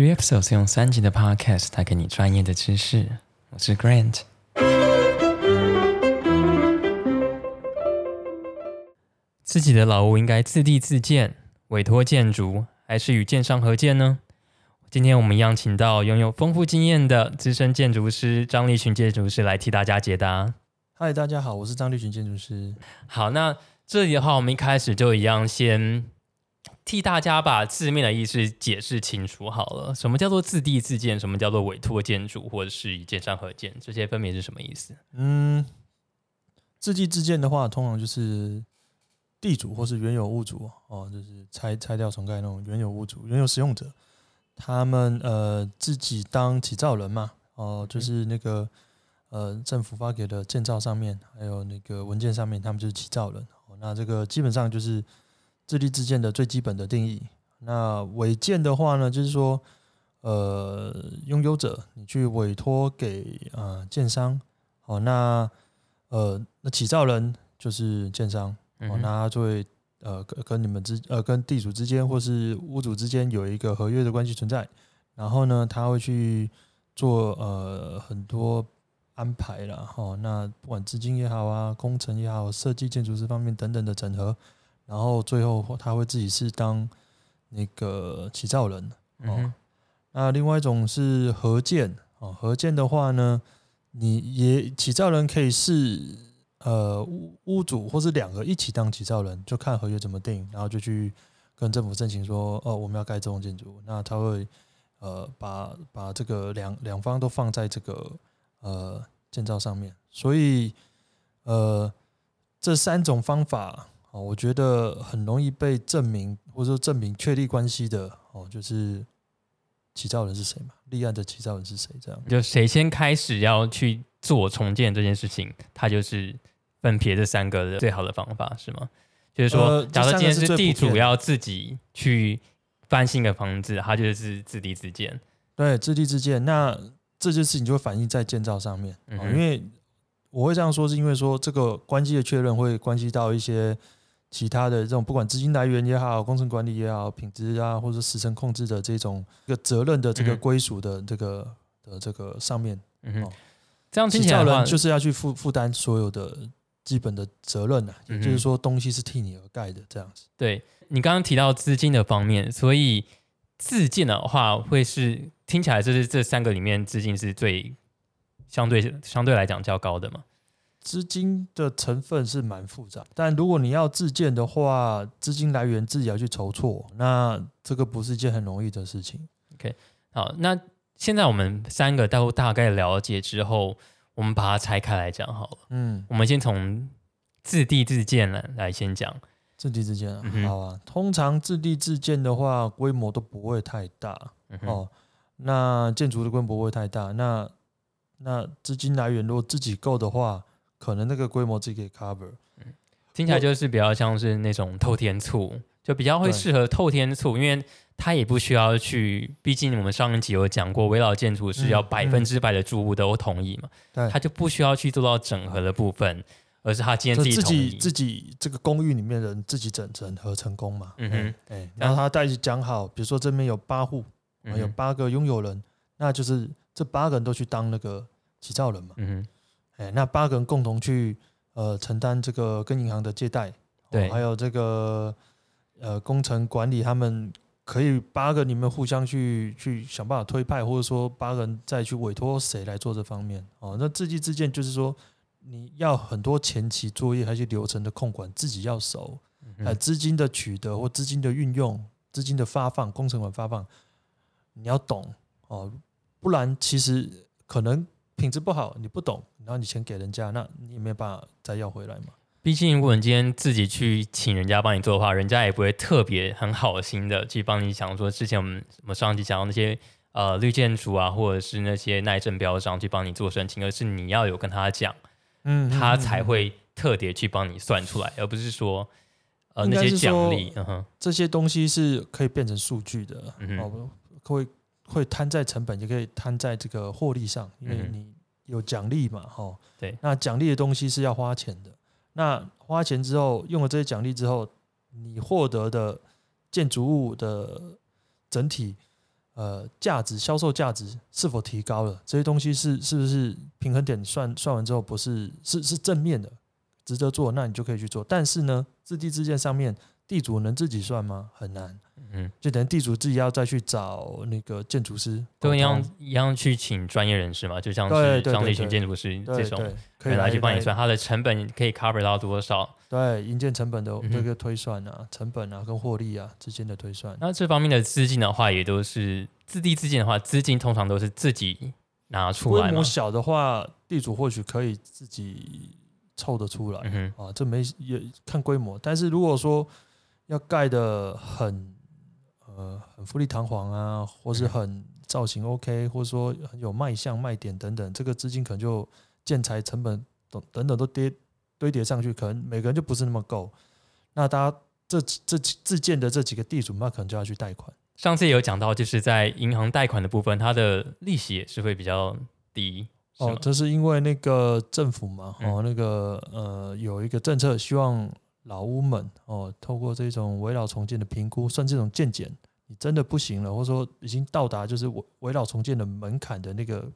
UXO 是用三集的 Podcast 带给你专业的知识。我是 Grant。自己的老屋应该自地自建、委托建筑，还是与建商合建呢？今天我们一样请到拥有丰富经验的资深建筑师张立群建筑师来替大家解答。嗨，大家好，我是张立群建筑师。好，那这里的话，我们一开始就一样先替大家把字面的意思解释清楚好了。什么叫做自地自建？什么叫做委托建筑，或者是以建商合建？这些分别是什么意思？嗯，自地自建的话，通常就是地主或是原有物主哦，就是拆拆掉重盖那种原有物主、原有使用者，他们呃自己当起造人嘛，哦，就是那个呃政府发给的建造上面，还有那个文件上面，他们就是起造人。哦，那这个基本上就是自立自建的最基本的定义。那违建的话呢，就是说呃拥有者你去委托给呃建商，哦，那呃那起造人就是建商。哦，那他就会呃跟跟你们之呃跟地主之间或是屋主之间有一个合约的关系存在，然后呢，他会去做呃很多安排了哈，那不管资金也好啊，工程也好，设计建筑师方面等等的整合，然后最后他会自己是当那个起造人哦。那另外一种是合建哦，合建的话呢，你也起造人可以是。呃，屋屋主或是两个一起当起造人，就看合约怎么定，然后就去跟政府申请说，哦，我们要盖这栋建筑，那他会呃把把这个两两方都放在这个呃建造上面，所以呃这三种方法哦，我觉得很容易被证明或者说证明确立关系的哦，就是起造人是谁嘛，立案的起造人是谁，这样就谁先开始要去做重建这件事情，他就是。分别这三个的最好的方法是吗？就是说，假设今天是地主要自己去翻新的房子，他就是自地自建。对，自地自建，那这件事情就会反映在建造上面。嗯因为我会这样说，是因为说这个关系的确认会关系到一些其他的这种，不管资金来源也好，工程管理也好，品质啊，或者时程控制的这种一个责任的这个归属的这个的这个上面。嗯哼，这样听起来就是要去负负担所有的。基本的责任呢，也就是说，东西是替你而盖的，这样子。对你刚刚提到资金的方面，所以自建的话，会是听起来就是这三个里面资金是最相对相对来讲较高的嘛？资金的成分是蛮复杂，但如果你要自建的话，资金来源自己要去筹措，那这个不是一件很容易的事情。OK，好，那现在我们三个都大概了解之后。我们把它拆开来讲好了。嗯，我们先从自地自建来来先讲自地自建。好啊，通常自地自建的话，规模都不会太大哦。那建筑的规模不会太大，那那资金来源如果自己够的话，可能那个规模自己可以 cover。听起来就是比较像是那种透天厝，就比较会适合透天厝，因为。它也不需要去，毕竟我们上一集有讲过，围绕建筑是要百分之百的住户都同意嘛，他就不需要去做到整合的部分，而是他今天自己自己自己这个公寓里面的人自己整整合成功嘛，嗯哼，哎，然后他再讲好，比如说这边有八户，有八个拥有人，那就是这八个人都去当那个起造人嘛，嗯哼，哎，那八个人共同去呃承担这个跟银行的借贷，对，还有这个呃工程管理他们。可以八个你们互相去去想办法推派，或者说八个人再去委托谁来做这方面哦。那自己自建就是说你要很多前期作业，还是流程的控管自己要熟，呃，资金的取得或资金的运用、资金的发放、工程款发放，你要懂哦，不然其实可能品质不好，你不懂，然后你钱给人家，那你也没办法再要回来嘛。毕竟，如果你今天自己去请人家帮你做的话，人家也不会特别很好心的去帮你想说，之前我们我们上集讲到那些呃绿建筑啊，或者是那些耐震标章去帮你做申请，而是你要有跟他讲，嗯，他才会特别去帮你算出来，而不是说呃那些奖励，嗯哼，这些东西是可以变成数据的，嗯哦，会会摊在成本，也可以摊在这个获利上，因为你有奖励嘛，哈，对，那奖励的东西是要花钱的。那花钱之后，用了这些奖励之后，你获得的建筑物的整体，呃呃价值销售价值是否提高了，这些东西是是不是平衡点算算完之后不是是是正面的，值得做，那你就可以去做。但是呢，自地自建上面地主能自己算吗？很难。嗯，就等于地主自己要再去找那个建筑师，都一样一样去请专业人士嘛，就像对是像这群建筑师这种可以人来去帮你算，它的成本可以 cover 到多少？对营建成本的这个推算啊，成本啊跟获利啊之间的推算。那这方面的资金的话，也都是自地自建的话，资金通常都是自己拿出来嘛规模。小的话，地主或许可以自己凑得出来、嗯哼，啊，这没也看规模。但是如果说要盖的很呃很富丽堂皇啊，或是嗯很造型 OK，或者说很有卖相卖点等等，这个资金可能就建材成本等等等都跌堆叠上去，可能每个人就不是那么够。那大家这这自建的这几个地主，那可能就要去贷款。上次也有讲到，就是在银行贷款的部分，它的利息也是会比较低。哦这是因为那个政府嘛，嗯哦，那个呃有一个政策，希望老屋们哦，透过这种围绕重建的评估，算这种建检，你真的不行了，或者说已经到达就是围围绕重建的门槛的那个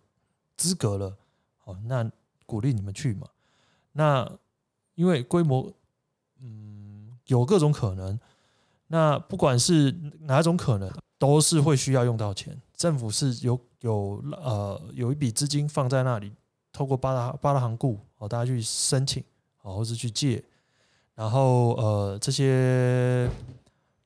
资格了，哦，那鼓励你们去嘛。那因为规模，嗯，有各种可能，那不管是哪种可能，都是会需要用到钱。政府是有有呃有一笔资金放在那里，透过八大八大行库哦，大家去申请哦，或是去借，然后呃这些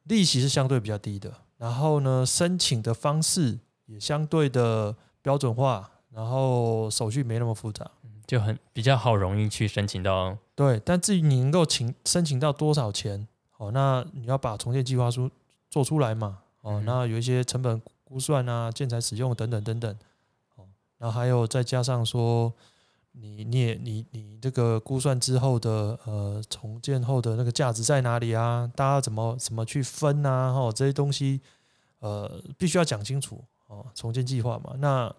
利息是相对比较低的，然后呢申请的方式也相对的标准化，然后手续没那么复杂。就很比较好，容易去申请到。对，但至于你能够请申请到多少钱，哦，那你要把重建计划书做出来嘛，哦，嗯那有一些成本估算啊、建材使用等等等等，哦，然后还有再加上说，你你也你你这个估算之后的呃重建后的那个价值在哪里啊？大家怎么怎么去分啊？哦，这些东西呃必须要讲清楚哦，重建计划嘛，那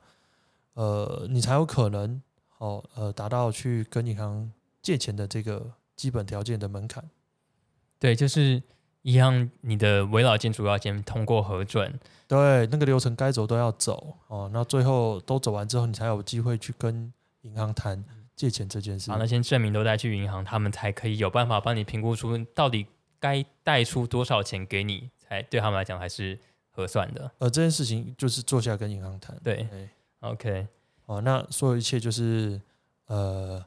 呃你才有可能哦呃达到去跟银行借钱的这个基本条件的门槛。对，就是一样，你的围绕建筑要先通过核准，对，那个流程该走都要走哦。那最后都走完之后，你才有机会去跟银行谈借钱这件事把，。那些证明都带去银行，他们才可以有办法帮你评估出到底该贷出多少钱给你，才对他们来讲还是合算的。呃，这件事情就是坐下跟银行谈。对哎，OK，哦，那所有一切就是呃，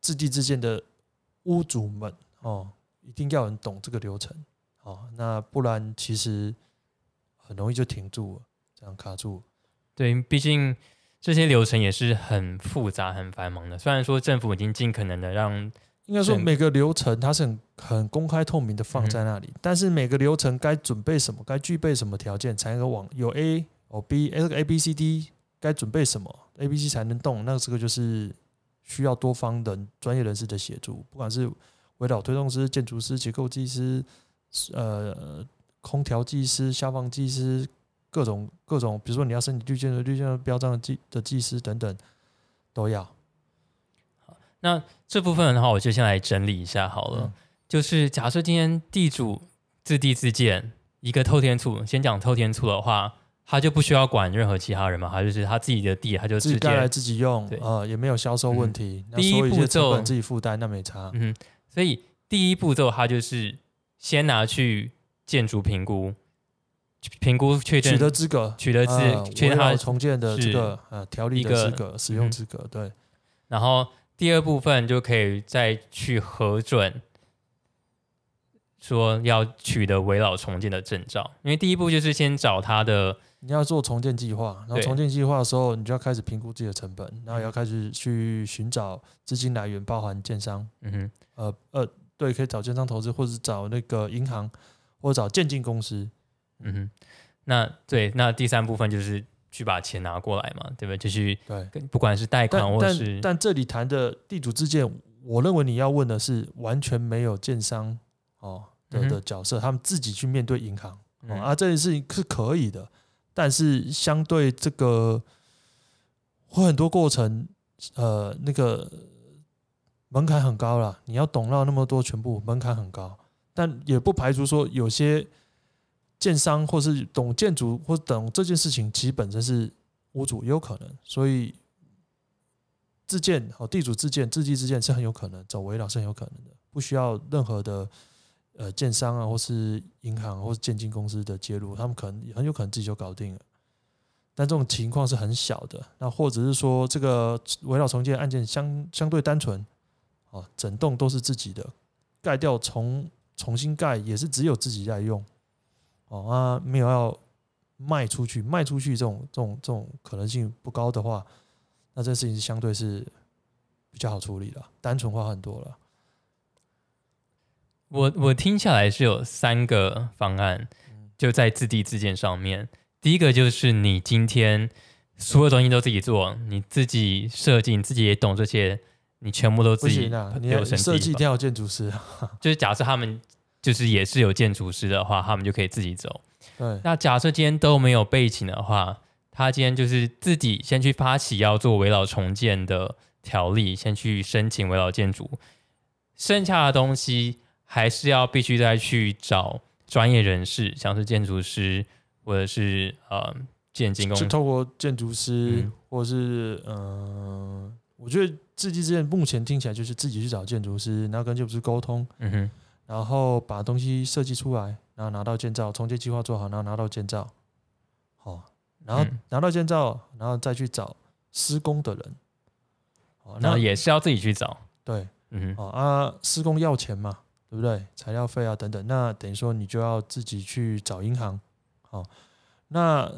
自地自建的屋主们哦，一定要很懂这个流程哦，那不然其实很容易就停住了，这样卡住。对，毕竟这些流程也是很复杂、很繁忙的。虽然说政府已经尽可能的让，应该说每个流程它是很很公开透明的放嗯在那里，但是每个流程该准备什么，该具备什么条件才能够往有 A 有 B，哎这个 A B C D 该准备什么，A B C 才能动，那这个就是需要多方的专业人士的协助，不管是围绕推动师、建筑师、结构技师、呃空调技师、消防技师，各种各种，比如说你要申请绿建的绿建的标章的技的技师等等都要。好那这部分的话，我就先来整理一下好了。嗯就是假设今天地主自地自建一个透天厝，先讲透天厝的话，他就不需要管任何其他人嘛，他就是他自己的地，他就直自己盖来自己用对，呃，也没有销售问题。那第一步骤自己负担，那没差。嗯，所以第一步骤他就是先拿去建筑评估，评估确定取得资格，取得资确认他重建的这个呃条例的资格、使嗯。用资格，对，然后第二部分就可以再去核准，说要取得围绕重建的证照。因为第一步就是先找他的，你要做重建计划，然后重建计划的时候，你就要开始评估自己的成本，然后也要开始去寻找资金来源，包含建商，嗯哼，呃呃，对，可以找建商投资，或者找那个银行，或者找建进公司。嗯哼，那对，那第三部分就是去把钱拿过来嘛，对不对？就去对，不管是贷款但或是但但这里谈的地主之见，我认为你要问的是完全没有建商哦的嗯的角色，他们自己去面对银行。啊，这件事情是可以的，但是相对这个会很多过程，呃，那个门槛很高了，你要懂到那么多全部门槛很高，但也不排除说有些建商或是懂建筑或懂这件事情，其实本身是屋主也有可能，所以自建哦，地主自建、自地自建是很有可能，走围绕是很有可能的，不需要任何的呃建商啊，或是银行或是建金公司的介入，他们可能很有可能自己就搞定了。但这种情况是很小的，那或者是说这个围绕重建案件相相对单纯，哦，整栋都是自己的，盖掉重重新盖也是只有自己在用，哦啊，没有要卖出去，卖出去这种这种这种可能性不高的话，那这事情是相对是比较好处理的，单纯化很多了。我我听下来是有三个方案，就在自地自建上面。第一个就是你今天所有东西都自己做，你自己设计，你自己也懂这些，你全部都自己设计，一定要建筑师。就是假设他们就是也是有建筑师的话，他们就可以自己走。对。那假设今天都没有背景的话，他今天就是自己先去发起要做围绕重建的条例，先去申请围绕建筑，剩下的东西。还是要必须再去找专业人士，像是建筑师或者是呃建金工，就透过建筑师，或者是嗯，我觉得自己之前目前听起来就是自己去找建筑师，然后跟建筑师沟通，嗯哼，然后把东西设计出来，然后拿到建造，重建计划做好，然后拿到建造，好，然后拿到建造，然后再去找施工的人，哦，那也是要自己去找，对，嗯哼，啊，施工要钱嘛。对不对？材料费啊等等，那等于说你就要自己去找银行，好，那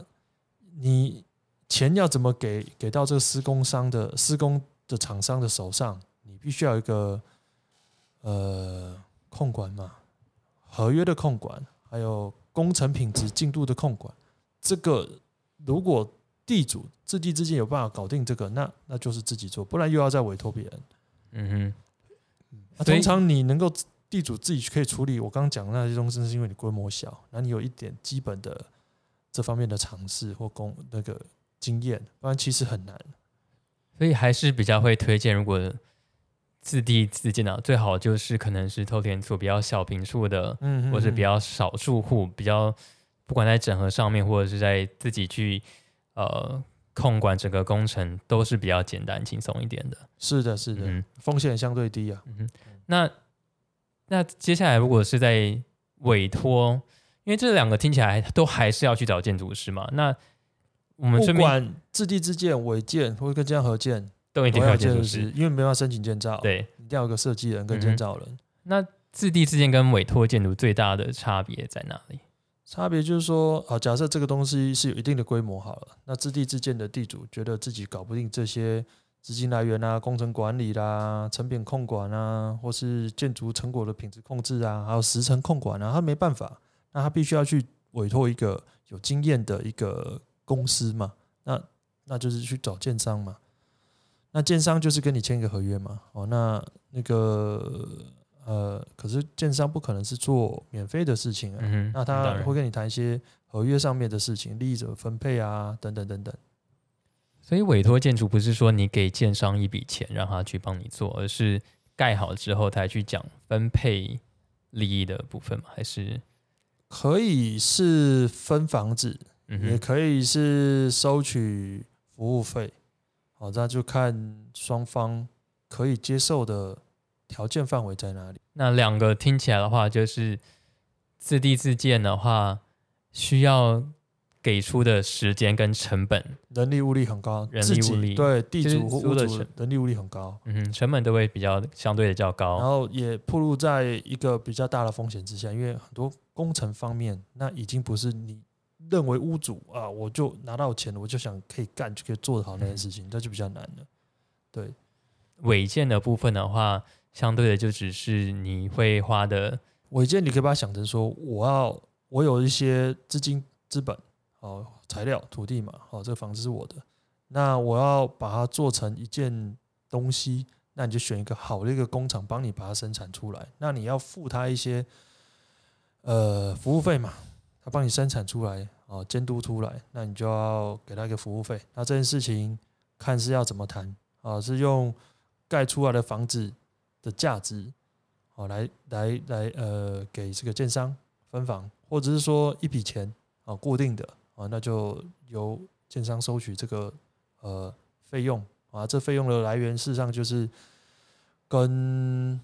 你钱要怎么给给到这个施工商的施工的厂商的手上？你必须要一个呃控管嘛，合约的控管，还有工程品质进度的控管。这个如果地主自地之间有办法搞定这个，那那就是自己做，不然又要再委托别人。嗯哼，那通常你能够。地主自己可以处理我刚刚讲的那些东西，是因为你规模小，那你有一点基本的这方面的尝试或工那个经验，不然其实很难。所以还是比较会推荐，如果自地自建的，最好就是可能是透天厝比较小平数的，嗯，或是比较少数户，比较不管在整合上面，或者是在自己去呃控管整个工程，都是比较简单轻松一点的。是的，是的，嗯风险相对低啊。嗯那。那接下来，如果是在委托，因为这两个听起来都还是要去找建筑师嘛。那我们不管自地自建、违建或者跟建商合建，都一定要建筑师，因为没办法申请建造。对，一定要有个设计人跟建造人。那自地自建跟委托建筑最大的差别在哪里？差别就是说，啊，假设这个东西是有一定的规模好了，那自地自建的地主觉得自己搞不定这些。资金来源啊，工程管理啦，成品控管啊，或是建筑成果的品质控制啊，还有时程控管啊，他没办法，那他必须要去委托一个有经验的一个公司嘛，那那就是去找建商嘛，那建商就是跟你签一个合约嘛，哦，那那个呃，可是建商不可能是做免费的事情啊，那他会跟你谈一些合约上面的事情，利益怎么分配啊，等等等等。所以委托建筑不是说你给建商一笔钱让他去帮你做，而是盖好之后才去讲分配利益的部分吗？还是可以是分房子，也可以是收取服务费，好，那就看双方可以接受的条件范围在哪里。那两个听起来的话，就是自地自建的话需要。给出的时间跟成本，人力物力很高，人力物力对地主或屋主人力物力很高，嗯，成本都会比较相对的较高，然后也暴露在一个比较大的风险之下，因为很多工程方面，那已经不是你认为屋主啊，我就拿到钱了，我就想可以干就可以做得好那件事情，那就比较难了。对，违建的部分的话，相对的就只是你会花的违建，你可以把它想成说，我要我有一些资金资本。哦，材料、土地嘛，哦，这个房子是我的，那我要把它做成一件东西，那你就选一个好的一个工厂帮你把它生产出来，那你要付他一些呃服务费嘛，他帮你生产出来，哦，监督出来，那你就要给他一个服务费。那这件事情看是要怎么谈啊？是用盖出来的房子的价值，哦，来来来，呃，给这个建商分房。或者是说一笔钱啊固定的啊，那就由建商收取这个呃费用啊，这费用的来源事实上就是跟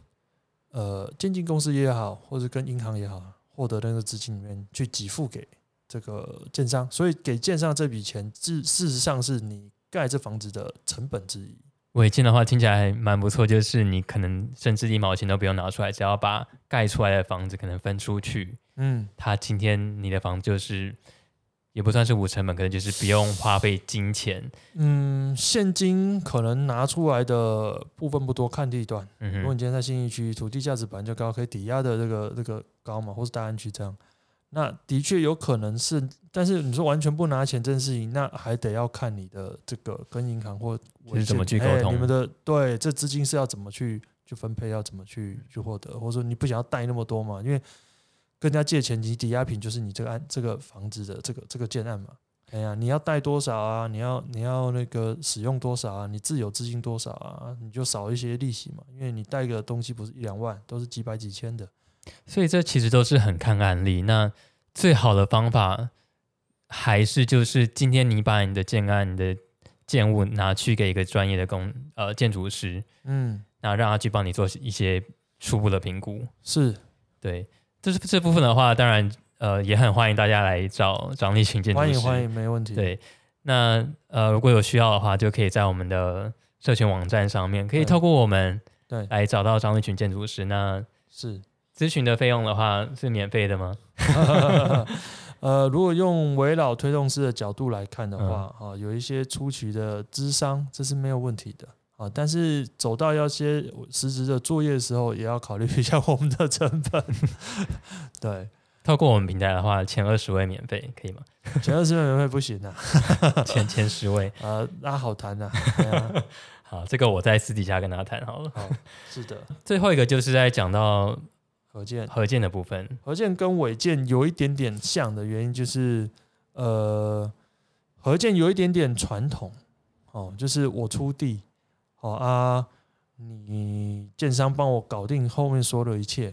呃建金公司也好，或者跟银行也好，获得那个资金里面去给付给这个建商，所以给建商这笔钱，事事实上是你盖这房子的成本之一。违建的话听起来蛮不错，就是你可能甚至一毛钱都不用拿出来，只要把盖出来的房子可能分出去，嗯，他今天你的房子就是也不算是无成本，可能就是不用花费金钱。嗯，现金可能拿出来的部分不多，看地段。嗯，如果你今天在新义区，土地价值本来就高，可以抵押的这个这个高嘛，或是大安区这样，那的确有可能是，但是你说完全不拿钱这件事情，那还得要看你的这个跟银行或就是怎么去沟哎通你们的对这资金是要怎么去去分配，要怎么去去获得，或者说你不想要贷那么多嘛？因为跟人家借钱，你抵押品就是你这个案这个房子的这个这个建案嘛。哎呀，你要贷多少啊？你要你要那个使用多少啊？你自有资金多少啊？你就少一些利息嘛，因为你贷个东西不是一两万，都是几百几千的。所以这其实都是很看案例。那最好的方法还是就是今天你把你的建案、你的建物拿去给一个专业的工呃建筑师，嗯，那让他去帮你做一些初步的评估。是对，这是这部分的话，当然呃也很欢迎大家来找张立群建筑师。欢迎欢迎，没问题。，对，那呃如果有需要的话，就可以在我们的社群网站上面，可以透过我们对来找到张立群建筑师。那是。咨询的费用的话是免费的吗？呃，如果用围绕推动师的角度来看的话，啊，有一些初期的智商，这是没有问题的啊。但是走到要些实质的作业的时候，也要考虑一下我们的成本。对，透过我们平台的话，前二十位免费，可以吗？前二十位免费不行啊，前前十位，啊，那好谈呐。好，这个我在私底下跟他谈好了。好，是的，最后一个就是在讲到合建合建的部分，合建跟违建有一点点像的原因就是，呃，合建有一点点传统，哦，就是我出地，好、啊，你建商帮我搞定后面所有的一切，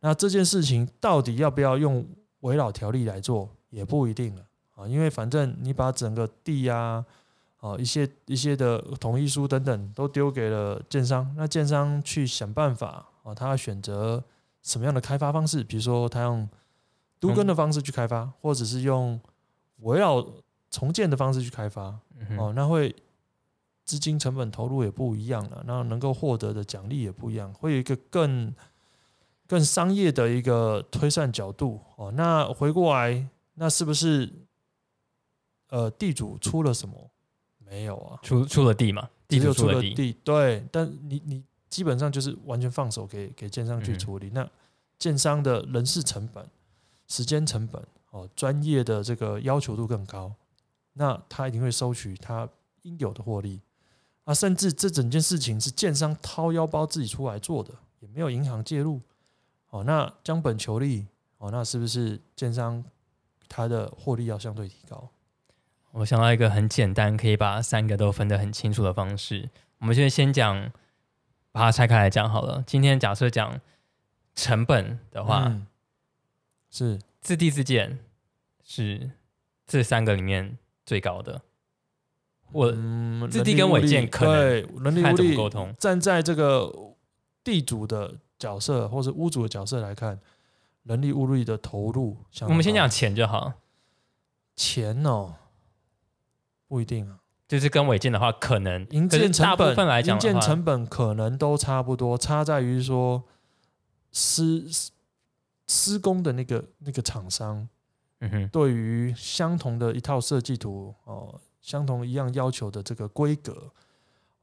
那这件事情到底要不要用围绕条例来做，也不一定了啊，因为反正你把整个地呀、啊，一些一些的同意书等等都丢给了建商，那建商去想办法啊，他要选择什么样的开发方式，比如说他用都根的方式去开发，或者是用围绕重建的方式去开发，哦，那会资金成本投入也不一样了，那能够获得的奖励也不一样，会有一个更更商业的一个推算角度哦。那回过来，那是不是呃地主出了什么？没有啊，出出了地嘛，地主出了地，对，但你你基本上就是完全放手给给建商去嗯处理。那建商的人事成本、时间成本哦，专业的这个要求度更高，那他一定会收取他应有的获利啊。甚至这整件事情是建商掏腰包自己出来做的，也没有银行介入哦。那将本求利哦，那是不是建商它的获利要相对提高？我想到一个很简单，可以把三个都分得很清楚的方式。我们就先讲，把它拆开来讲好了。今天假设讲成本的话，嗯是自地自建是这三个里面最高的。我嗯自地跟违建可能对人力看物力怎沟通。站在这个地主的角色或者屋主的角色来看，人力物力的投入我们先讲钱就好，钱哦，不一定啊。就是跟违建的话，可能营建成本来讲营建，成本可能都差不多，差在于说施施工的那个那个厂商嗯哼，对于相同的一套设计图哦，相同一样要求的这个规格，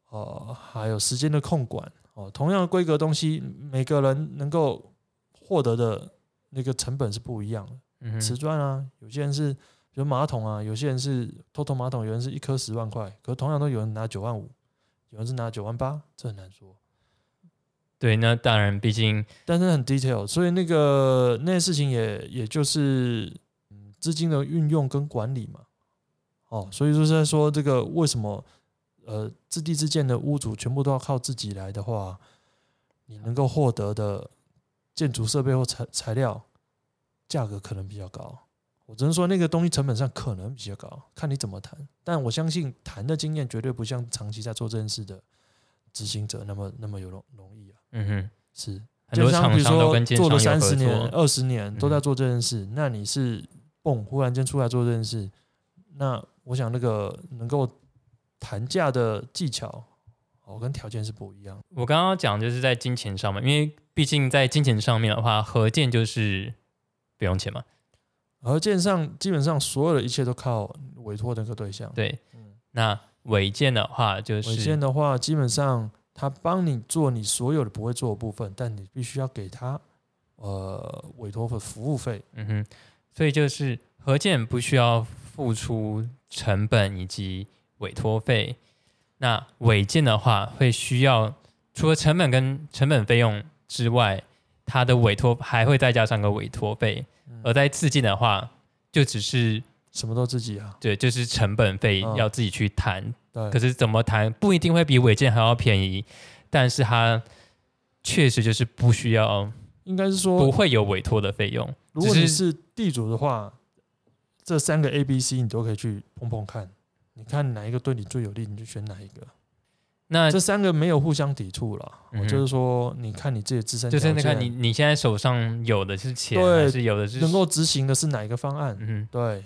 呃，还有时间的控管哦，同样的规格东西，每个人能够获得的那个成本是不一样的。嗯，瓷砖啊，有些人是比如马桶啊，有些人是偷偷马桶，有人是一颗十万块，可同样都有人拿九万五，有人是拿九万八，这很难说。对，那当然，毕竟但是很 detail，所以那个那些事情也也就是嗯资金的运用跟管理嘛。哦，所以就是在说这个为什么呃自地自建的屋主全部都要靠自己来的话，你能够获得的建筑设备或材材料价格可能比较高。我只能说那个东西成本上可能比较高，看你怎么谈。但我相信谈的经验绝对不像长期在做这件事的执行者那么那么有容容易啊。嗯哼，是，很多厂就像比如说商都跟做了三十年、作。二十年都在嗯做这件事，那你是蹦忽然间出来做这件事，那我想那个能够谈价的技巧哦跟条件是不一样的。我刚刚讲就是在金钱上面，因为毕竟在金钱上面的话，合建就是不用钱嘛。合建上基本上所有的一切都靠委托的那个对象。对，嗯，那违建的话就委是建的话，基本上他帮你做你所有的不会做的部分，但你必须要给他呃委托的服务费。嗯哼，所以就是合建不需要付出成本以及委托费，那违建的话会需要除了成本跟成本费用之外，它的委托还会再加上个委托费，嗯。而在自建的话就只是什么都自己啊，对，就是成本费嗯。要自己去谈，对，可是怎么谈不一定会比违建还要便宜，但是它确实就是不需要应该是说不，会有委托的费用。如果你是地主的话，这三个 A、B、C 你都可以去碰碰看，你看哪一个对你最有利，你就选哪一个。那这三个没有互相抵触了，就是说，你看你自己自身就是那看你你现在手上有的是钱，对有的是能够执行的是哪一个方案。嗯，对，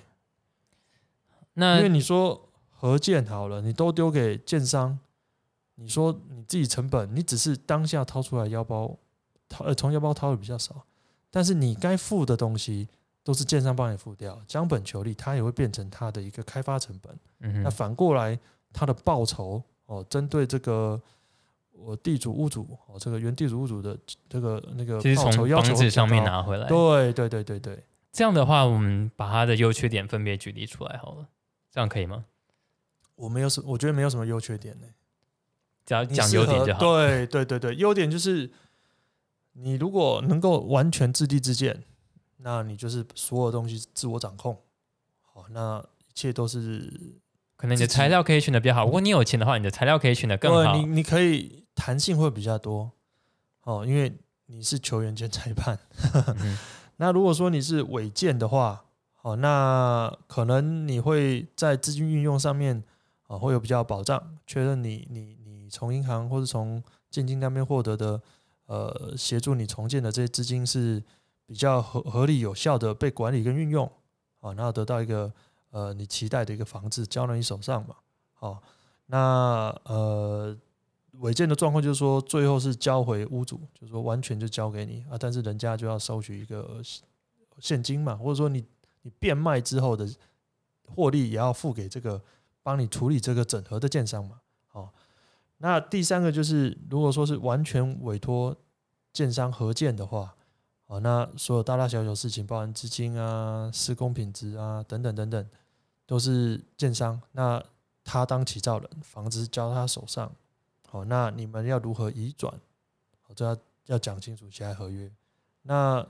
那因为你说合建好了，你都丢给建商，你说你自己成本，你只是当下掏出来腰包，掏呃从腰包掏的比较少，但是你该付的东西都是建商帮你付掉，将本求利，它也会变成它的一个开发成本。那反过来，它的报酬哦，针对这个我地主屋主哦，这个原地主屋主的这个那个其实报酬从房子上面。拿回来。对对对对对，这样的话，我们把它的优缺点分别举例出来好了，这样可以吗？我没有什，我觉得没有什么优缺点呢、只要讲优点就好。对对对对，优点就是你如果能够完全自立自建，那你就是所有东西自我掌控。好，那一切都是可能你的材料可以选的比较好。如果你有钱的话，你的材料可以选的更好。你你可以弹性会比较多哦，因为你是球员兼裁判。那如果说你是违建的话，哦，那可能你会在资金运用上面啊、哦、会有比较保障，确认你你你从银行或者从建金那边获得的呃协助你重建的这些资金是比较合合理有效的被管理跟运用啊，然后得到一个呃你期待的一个房子交到你手上嘛，好、那呃违建的状况就是说最后是交回屋主，就是说完全就交给你啊，但是人家就要收取一个现金嘛，或者说你你变卖之后的获利也要付给这个帮你处理这个整合的建商嘛。哦，那第三个就是如果说是完全委托建商合建的话，哦，那所有大大小小事情，包含资金啊、施工品质啊等等等等，都是建商那他当起造人，房子交他手上。好，那你们要如何移转？好，这要要讲清楚其他合约。那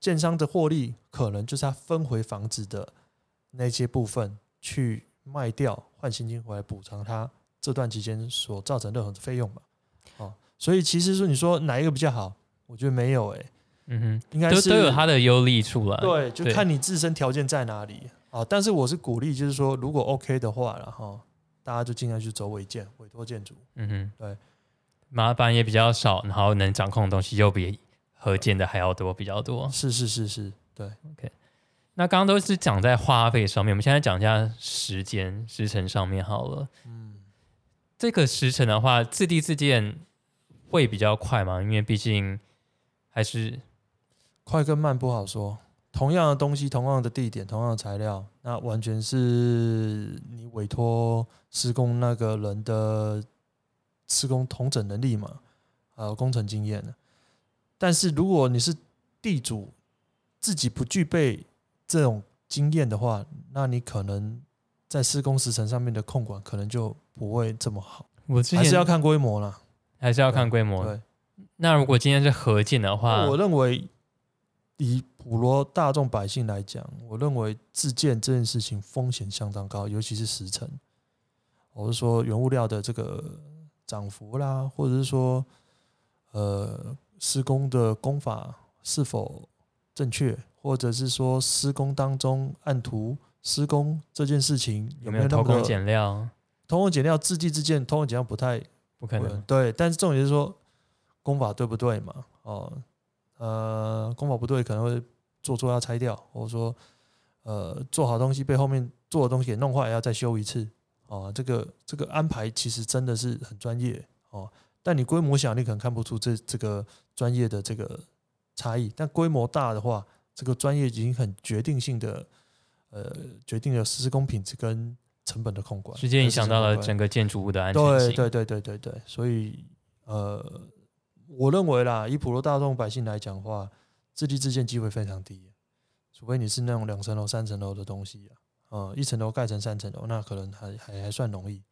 建商的获利可能就是他分回房子的那些部分去卖掉，换现金回来补偿他这段期间所造成任何的费用嘛。哦，所以其实说你说哪一个比较好，我觉得没有诶、嗯哼，应该是都都有它的优利处了。对，就看你自身条件在哪里啊。但是我是鼓励，就是说如果 OK 的话，然后大家就尽量去走委建、委托建筑。嗯哼，对，麻烦也比较少，然后能掌控的东西又比合建的还要多，比较多。是是是是，对，OK。那刚刚都是讲在花费上面，我们现在讲一下时间时辰上面好了。嗯，这个时辰的话，自地自建会比较快嘛？因为毕竟还是快跟慢不好说。同样的东西，同样的地点，同样的材料，那完全是你委托施工那个人的施工同整能力嘛，还有工程经验。但是如果你是地主，自己不具备这种经验的话，那你可能在施工时程上面的控管可能就不会这么好，我还是要看规模啦。还是要看规模。对，那如果今天是合建的话，我认为以普罗大众百姓来讲，我认为自建这件事情风险相当高，尤其是时程。我是说原物料的这个涨幅啦，或者是说呃施工的工法是否正确，或者是说施工当中按图施工这件事情有没有偷工减料？偷工减料？字迹之间偷工减料不太不可能。对，但是重点是说工法对不对嘛？哦，呃，功法不对可能会做错要拆掉，或者说呃做好东西被后面做的东西给弄坏要再修一次。哦，这个这个安排其实真的是很专业哦。但你规模小，你可能看不出这这个专业的这个差异。但规模大的话，这个专业已经很决定性的呃决定了施工品质跟成本的控管，直接影响到了整个建筑物的安全性。对对对对对对，所以呃，我认为啦，以普罗大众百姓来讲的话，自立自建机会非常低，除非你是那种两层楼、三层楼的东西啊，呃，一层楼盖成三层楼，那可能还还还算容易。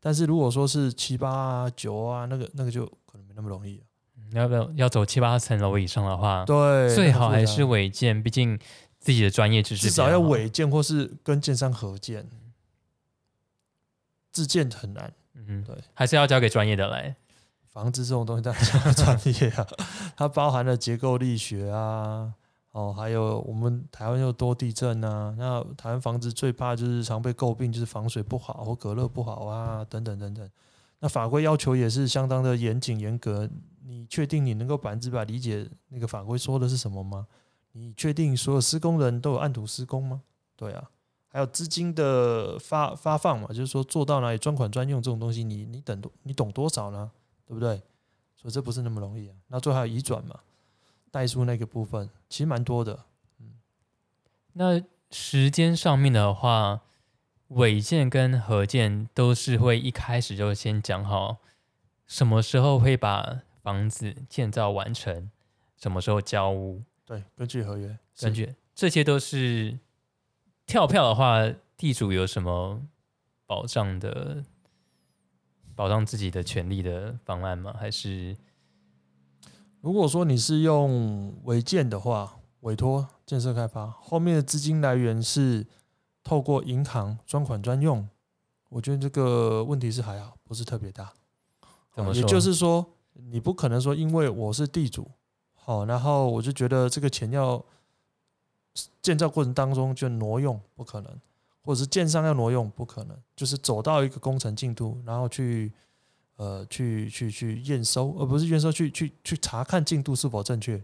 但是如果说是七八啊、九啊，那个那个就可能没那么容易了。要不要要走七八层楼以上的话，对，最好还是违建，毕竟自己的专业知识至少要。违建或是跟建商合建，自建很难。嗯哼，对，还是要交给专业的来。房子这种东西当然讲专业啊，它包含了结构力学啊，哦，还有我们台湾又多地震啊，那台湾房子最怕就是常被诟病就是防水不好或隔热不好啊，等等等等。那法规要求也是相当的严谨严格，你确定你能够百分之百理解那个法规说的是什么吗？你确定所有施工人都有按图施工吗？对啊，还有资金的发发放嘛，就是说做到哪里专款专用这种东西你，你等多你懂多少呢？对不对？所以这不是那么容易啊。那最后还有移转嘛，代数那个部分其实蛮多的。嗯那时间上面的话，违建跟合建都是会一开始就先讲好，什么时候会把房子建造完成，什么时候交屋，对，根据合约，根据这些都是跳票的话，地主有什么保障的？保障自己的权利的方案吗？还是如果说你是用违建的话，委托建设开发，后面的资金来源是透过银行专款专用，我觉得这个问题是还好，不是特别大。也怎么说？就是说，你不可能说因为我是地主，好，然后我就觉得这个钱要建造过程当中就挪用，不可能，或者是建商要挪用，不可能，就是走到一个工程进度，然后去呃去去去验收，而不是验收，去去去查看进度是否正确，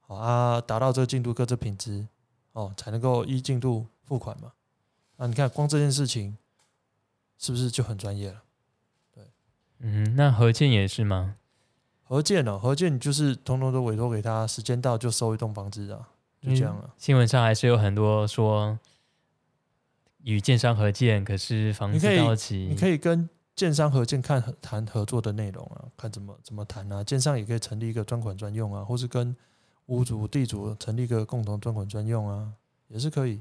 好啊，达到这个进度各自品质，哦，才能够依进度付款嘛。那你看光这件事情是不是就很专业了？对嗯，那何建也是吗？何建哦，何建就是通通都委托给他，时间到就收一栋房子啊，就这样了。新闻上还是有很多说与建商合建，可是房子你可以到期，你可以跟建商合建看合谈合作的内容啊，看怎么怎么谈啊。建商也可以成立一个专款专用啊，或是跟屋主、地主成立一个共同专款专用啊，也是可以。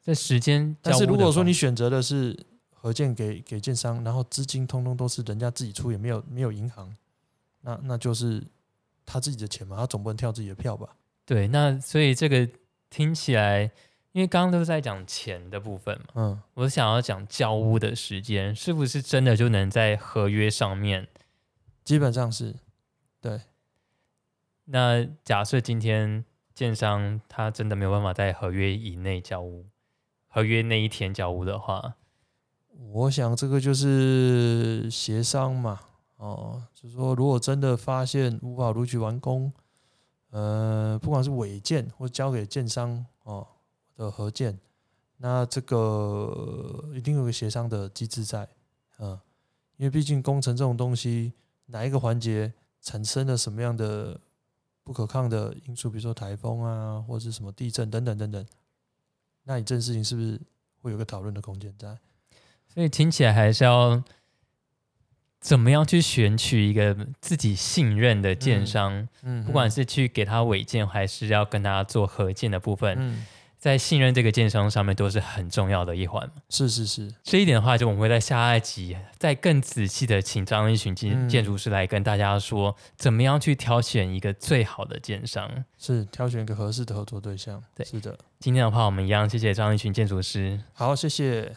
在时间但是如果说你选择的是合建给给建商，然后资金通通都是人家自己出，也没有没有银行，那那就是他自己的钱嘛，他总不能跳自己的票吧？对，那所以这个听起来，因为刚刚都是在讲钱的部分嘛，嗯，我想要讲交屋的时间，是不是真的就能在合约上面？基本上是对。那假设今天建商他真的没有办法在合约以内交屋，合约那一天交屋的话，我想这个就是协商嘛，哦，就是说如果真的发现无法如期完工，呃，不管是违建或交给建商哦的合建，那这个一定有个协商的机制在，嗯，因为毕竟工程这种东西，哪一个环节产生了什么样的不可抗的因素，比如说台风啊，或者是什么地震等等等等，那你这件事情是不是会有个讨论的空间在？所以听起来还是要怎么样去选取一个自己信任的建商，嗯，不管是去给他违建，还是要跟他做合建的部分，嗯，在信任这个建商上面都是很重要的一环嘛。是是是，这一点的话，就我们会在下一集再更仔细的请张一群建嗯建筑师来跟大家说，怎么样去挑选一个最好的建商。是挑选一个合适的合作对象。对是的。今天的话，我们一样谢谢张一群建筑师。好，谢谢。